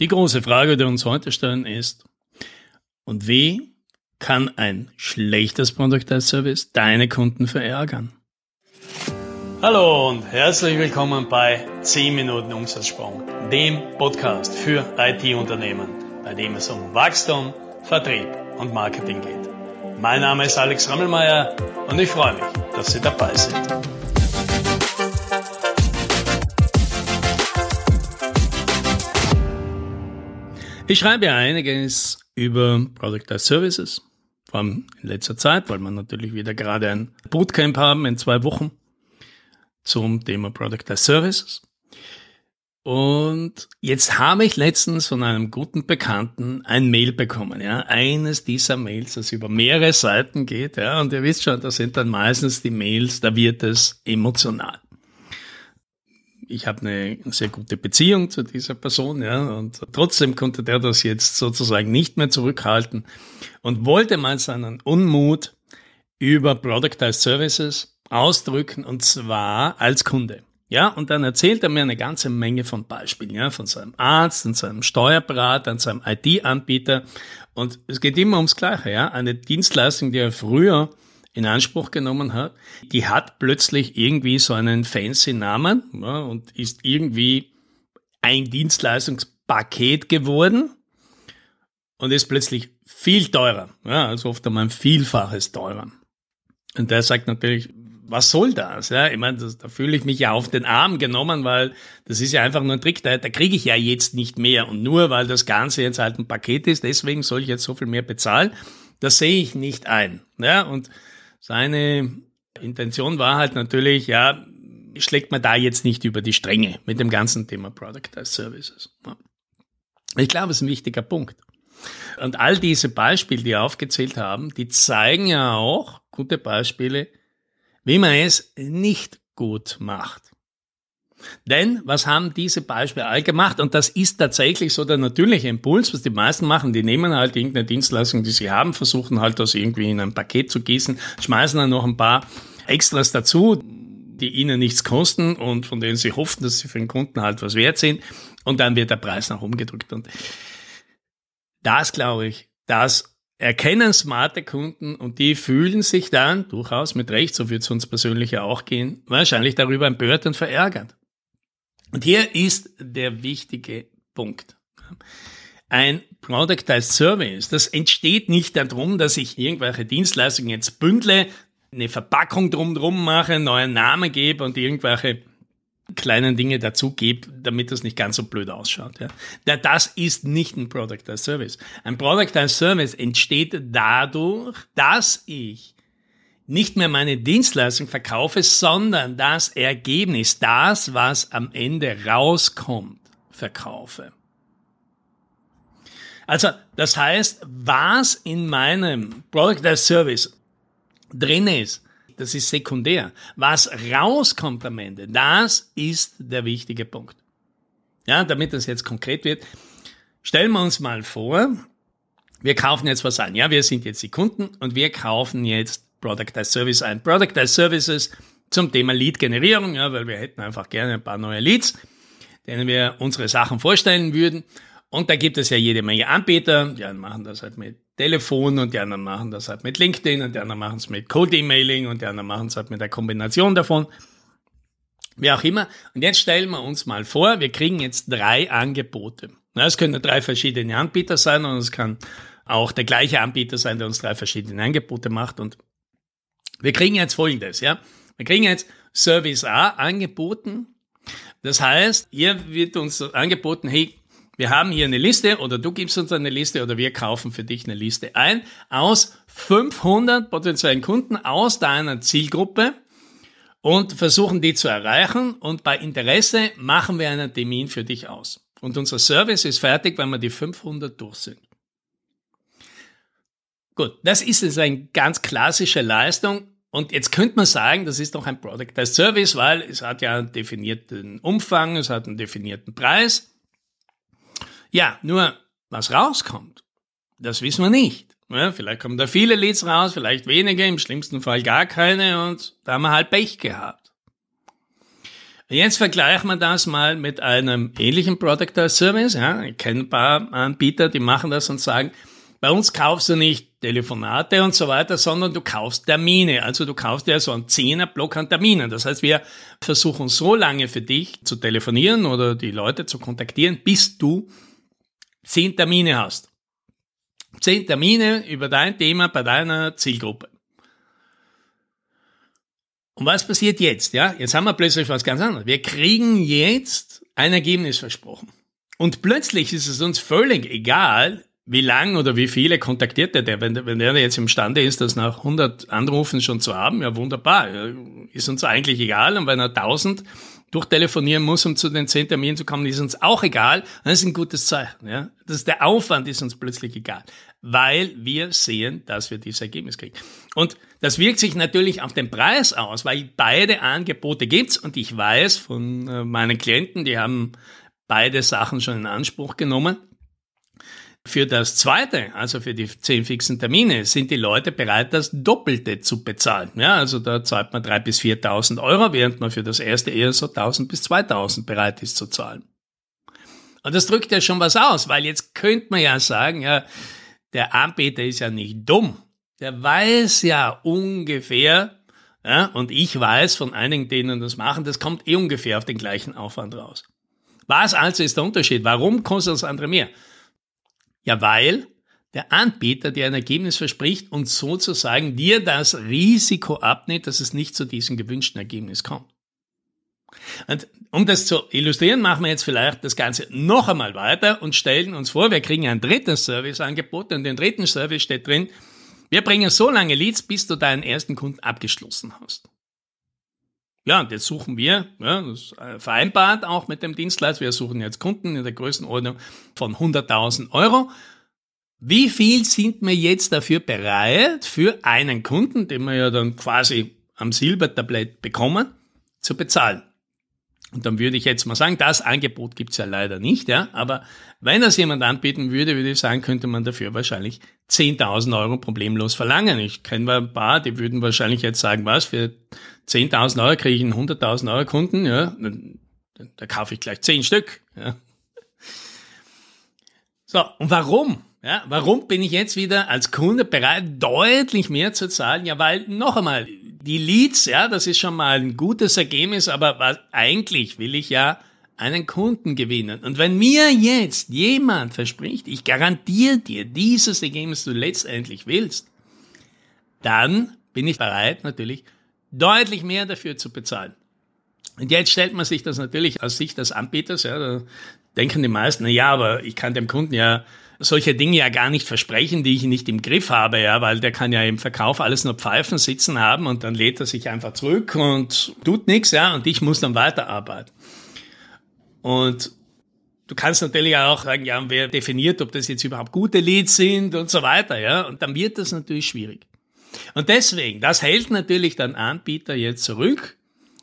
Die große Frage, die wir uns heute stellen, ist, und wie kann ein schlechtes Product as Service deine Kunden verärgern? Hallo und herzlich willkommen bei 10 Minuten Umsatzsprung, dem Podcast für IT-Unternehmen, bei dem es um Wachstum, Vertrieb und Marketing geht. Mein Name ist Alex Rammelmeier und ich freue mich, dass Sie dabei sind. Ich schreibe ja einiges über Product as Services, vor allem in letzter Zeit, weil wir natürlich wieder gerade ein Bootcamp haben in zwei Wochen zum Thema Product as Services. Und jetzt habe ich letztens von einem guten Bekannten ein Mail bekommen, ja, eines dieser Mails, das über mehrere Seiten geht, ja, und ihr wisst schon, das sind dann meistens die Mails, da wird es emotional ich habe eine sehr gute Beziehung zu dieser Person, ja, und trotzdem konnte der das jetzt sozusagen nicht mehr zurückhalten und wollte mal seinen Unmut über Productized Services ausdrücken und zwar als Kunde. Ja, und dann erzählt er mir eine ganze Menge von Beispielen, ja, von seinem Arzt und seinem Steuerberater und seinem IT-Anbieter. Und es geht immer ums Gleiche, ja. Eine Dienstleistung, die er früher in Anspruch genommen hat, die hat plötzlich irgendwie so einen fancy Namen ja, und ist irgendwie ein Dienstleistungspaket geworden und ist plötzlich viel teurer, ja, also oft einmal ein Vielfaches teurer. Und der sagt natürlich, was soll das? Ja, ich meine, das, da fühle ich mich ja auf den Arm genommen, weil das ist ja einfach nur ein Trick, da, da kriege ich ja jetzt nicht mehr. Und nur weil das Ganze jetzt halt ein Paket ist, deswegen soll ich jetzt so viel mehr bezahlen. Das sehe ich nicht ein. Ja, und seine Intention war halt natürlich, ja, schlägt man da jetzt nicht über die Stränge mit dem ganzen Thema Product as Services. Ich glaube, es ist ein wichtiger Punkt. Und all diese Beispiele, die aufgezählt haben, die zeigen ja auch, gute Beispiele, wie man es nicht gut macht. Denn was haben diese Beispiele all gemacht? Und das ist tatsächlich so der natürliche Impuls, was die meisten machen. Die nehmen halt irgendeine Dienstleistung, die sie haben, versuchen halt das irgendwie in ein Paket zu gießen, schmeißen dann noch ein paar Extras dazu, die ihnen nichts kosten und von denen sie hoffen, dass sie für den Kunden halt was wert sind. Und dann wird der Preis nach oben gedrückt. Und das glaube ich, das erkennen smarte Kunden und die fühlen sich dann durchaus mit Recht, so wird es uns persönlich ja auch gehen, wahrscheinlich darüber empört und verärgert. Und hier ist der wichtige Punkt. Ein Product as Service, das entsteht nicht darum, dass ich irgendwelche Dienstleistungen jetzt bündle, eine Verpackung drumherum mache, einen neuen Namen gebe und irgendwelche kleinen Dinge dazu gebe, damit das nicht ganz so blöd ausschaut. Ja. Das ist nicht ein Product as Service. Ein Product as Service entsteht dadurch, dass ich nicht mehr meine Dienstleistung verkaufe, sondern das Ergebnis, das, was am Ende rauskommt, verkaufe. Also, das heißt, was in meinem Product as Service drin ist, das ist sekundär. Was rauskommt am Ende, das ist der wichtige Punkt. Ja, damit das jetzt konkret wird, stellen wir uns mal vor, wir kaufen jetzt was ein. Ja, wir sind jetzt die Kunden und wir kaufen jetzt Product as Service ein. Product as Services zum Thema Lead-Generierung, ja, weil wir hätten einfach gerne ein paar neue Leads, denen wir unsere Sachen vorstellen würden. Und da gibt es ja jede Menge Anbieter, die einen machen das halt mit Telefon und die anderen machen das halt mit LinkedIn und die anderen machen es mit Code-Emailing und die anderen machen es halt mit der Kombination davon. Wie auch immer. Und jetzt stellen wir uns mal vor, wir kriegen jetzt drei Angebote. Es können drei verschiedene Anbieter sein und es kann auch der gleiche Anbieter sein, der uns drei verschiedene Angebote macht. Und wir kriegen jetzt Folgendes, ja. Wir kriegen jetzt Service A angeboten. Das heißt, hier wird uns angeboten, hey, wir haben hier eine Liste oder du gibst uns eine Liste oder wir kaufen für dich eine Liste ein aus 500 potenziellen Kunden aus deiner Zielgruppe und versuchen die zu erreichen und bei Interesse machen wir einen Termin für dich aus. Und unser Service ist fertig, wenn wir die 500 durch sind. Gut, das ist jetzt eine ganz klassische Leistung. Und jetzt könnte man sagen, das ist doch ein Product as Service, weil es hat ja einen definierten Umfang, es hat einen definierten Preis. Ja, nur was rauskommt, das wissen wir nicht. Ja, vielleicht kommen da viele Leads raus, vielleicht wenige, im schlimmsten Fall gar keine und da haben wir halt Pech gehabt. Jetzt vergleichen wir das mal mit einem ähnlichen Product as Service. Ja, ich kenne ein paar Anbieter, die machen das und sagen, bei uns kaufst du nicht Telefonate und so weiter, sondern du kaufst Termine. Also du kaufst ja so einen Zehner-Block an Terminen. Das heißt, wir versuchen so lange für dich zu telefonieren oder die Leute zu kontaktieren, bis du zehn Termine hast. Zehn Termine über dein Thema bei deiner Zielgruppe. Und was passiert jetzt? Ja, jetzt haben wir plötzlich was ganz anderes. Wir kriegen jetzt ein Ergebnis versprochen. Und plötzlich ist es uns völlig egal, wie lang oder wie viele kontaktiert der, wenn, wenn der jetzt imstande ist, das nach 100 Anrufen schon zu haben, ja wunderbar, ist uns eigentlich egal. Und wenn er 1000 durchtelefonieren muss, um zu den 10 Terminen zu kommen, ist uns auch egal. Das ist ein gutes Zeichen. Ja? Das ist der Aufwand ist uns plötzlich egal, weil wir sehen, dass wir dieses Ergebnis kriegen. Und das wirkt sich natürlich auf den Preis aus, weil beide Angebote gibt's und ich weiß von äh, meinen Klienten, die haben beide Sachen schon in Anspruch genommen. Für das zweite, also für die zehn fixen Termine, sind die Leute bereit, das Doppelte zu bezahlen. Ja, also da zahlt man drei bis 4.000 Euro, während man für das erste eher so 1.000 bis 2.000 bereit ist zu zahlen. Und das drückt ja schon was aus, weil jetzt könnte man ja sagen, ja, der Anbieter ist ja nicht dumm. Der weiß ja ungefähr, ja, und ich weiß von einigen, denen das machen, das kommt eh ungefähr auf den gleichen Aufwand raus. Was also ist der Unterschied? Warum kostet das andere mehr? Ja, weil der Anbieter dir ein Ergebnis verspricht und sozusagen dir das Risiko abnimmt, dass es nicht zu diesem gewünschten Ergebnis kommt. Und um das zu illustrieren, machen wir jetzt vielleicht das Ganze noch einmal weiter und stellen uns vor, wir kriegen ein drittes Serviceangebot und dem dritten Service steht drin, wir bringen so lange Leads, bis du deinen ersten Kunden abgeschlossen hast. Ja, und jetzt suchen wir, ja, äh, vereinbart auch mit dem Dienstleister, wir suchen jetzt Kunden in der Größenordnung von 100.000 Euro. Wie viel sind wir jetzt dafür bereit, für einen Kunden, den wir ja dann quasi am Silbertablett bekommen, zu bezahlen? Und dann würde ich jetzt mal sagen, das Angebot gibt's ja leider nicht, ja, aber wenn das jemand anbieten würde, würde ich sagen, könnte man dafür wahrscheinlich 10.000 Euro problemlos verlangen. Ich kenne ein paar, die würden wahrscheinlich jetzt sagen, was, für 10.000 Euro kriege ich einen 100.000 Euro Kunden, ja, da, da kaufe ich gleich 10 Stück, ja. So, und warum? Ja, warum bin ich jetzt wieder als Kunde bereit, deutlich mehr zu zahlen? Ja, weil, noch einmal, die Leads, ja, das ist schon mal ein gutes Ergebnis, aber was, eigentlich will ich ja einen Kunden gewinnen. Und wenn mir jetzt jemand verspricht, ich garantiere dir dieses Ergebnis, du letztendlich willst, dann bin ich bereit, natürlich deutlich mehr dafür zu bezahlen. Und jetzt stellt man sich das natürlich aus Sicht des Anbieters, ja, da denken die meisten, na ja, aber ich kann dem Kunden ja solche Dinge ja gar nicht versprechen, die ich nicht im Griff habe, ja, weil der kann ja im Verkauf alles nur Pfeifen sitzen haben und dann lädt er sich einfach zurück und tut nichts, ja, und ich muss dann weiterarbeiten. Und du kannst natürlich auch sagen, ja, wer definiert, ob das jetzt überhaupt gute Leads sind und so weiter, ja, und dann wird das natürlich schwierig. Und deswegen, das hält natürlich dann Anbieter jetzt zurück,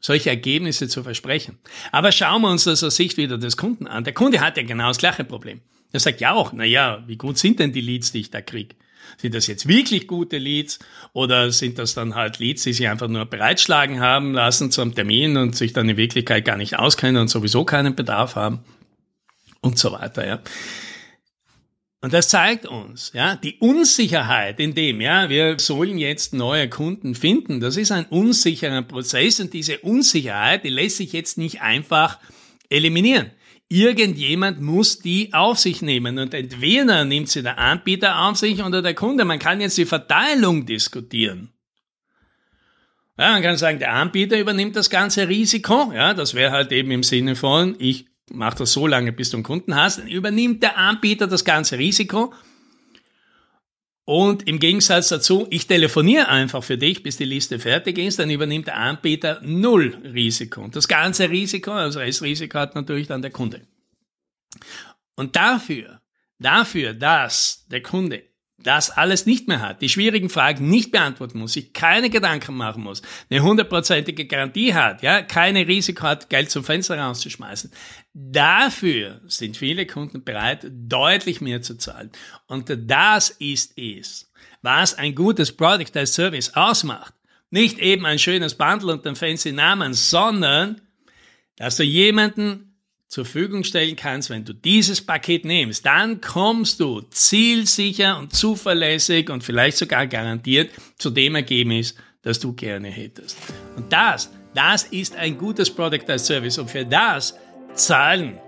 solche Ergebnisse zu versprechen. Aber schauen wir uns das aus Sicht wieder des Kunden an. Der Kunde hat ja genau das gleiche Problem. Er sagt ja auch, na ja, wie gut sind denn die Leads, die ich da krieg? Sind das jetzt wirklich gute Leads oder sind das dann halt Leads, die sich einfach nur bereitschlagen haben lassen zum Termin und sich dann in Wirklichkeit gar nicht auskennen und sowieso keinen Bedarf haben und so weiter, ja. Und das zeigt uns, ja, die Unsicherheit in dem, ja, wir sollen jetzt neue Kunden finden. Das ist ein unsicherer Prozess und diese Unsicherheit, die lässt sich jetzt nicht einfach eliminieren. Irgendjemand muss die auf sich nehmen und entweder nimmt sie der Anbieter auf sich oder der Kunde. Man kann jetzt die Verteilung diskutieren. Ja, man kann sagen, der Anbieter übernimmt das ganze Risiko. Ja, das wäre halt eben im Sinne von, ich mache das so lange, bis du einen Kunden hast. Dann übernimmt der Anbieter das ganze Risiko und im Gegensatz dazu, ich telefoniere einfach für dich, bis die Liste fertig ist, dann übernimmt der Anbieter null Risiko. Und das ganze Risiko, also Restrisiko hat natürlich dann der Kunde. Und dafür, dafür, dass der Kunde das alles nicht mehr hat, die schwierigen Fragen nicht beantworten muss, sich keine Gedanken machen muss, eine hundertprozentige Garantie hat, ja, keine Risiko hat, Geld zum Fenster rauszuschmeißen. Dafür sind viele Kunden bereit, deutlich mehr zu zahlen. Und das ist es, was ein gutes Product als Service ausmacht. Nicht eben ein schönes Bundle und ein fancy Namen, sondern dass du jemanden zur Verfügung stellen kannst, wenn du dieses Paket nimmst, dann kommst du zielsicher und zuverlässig und vielleicht sogar garantiert zu dem Ergebnis, das du gerne hättest. Und das, das ist ein gutes Product as Service und für das zahlen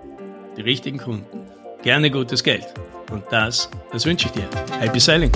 die richtigen Kunden gerne gutes Geld. Und das, das wünsche ich dir. Happy Selling!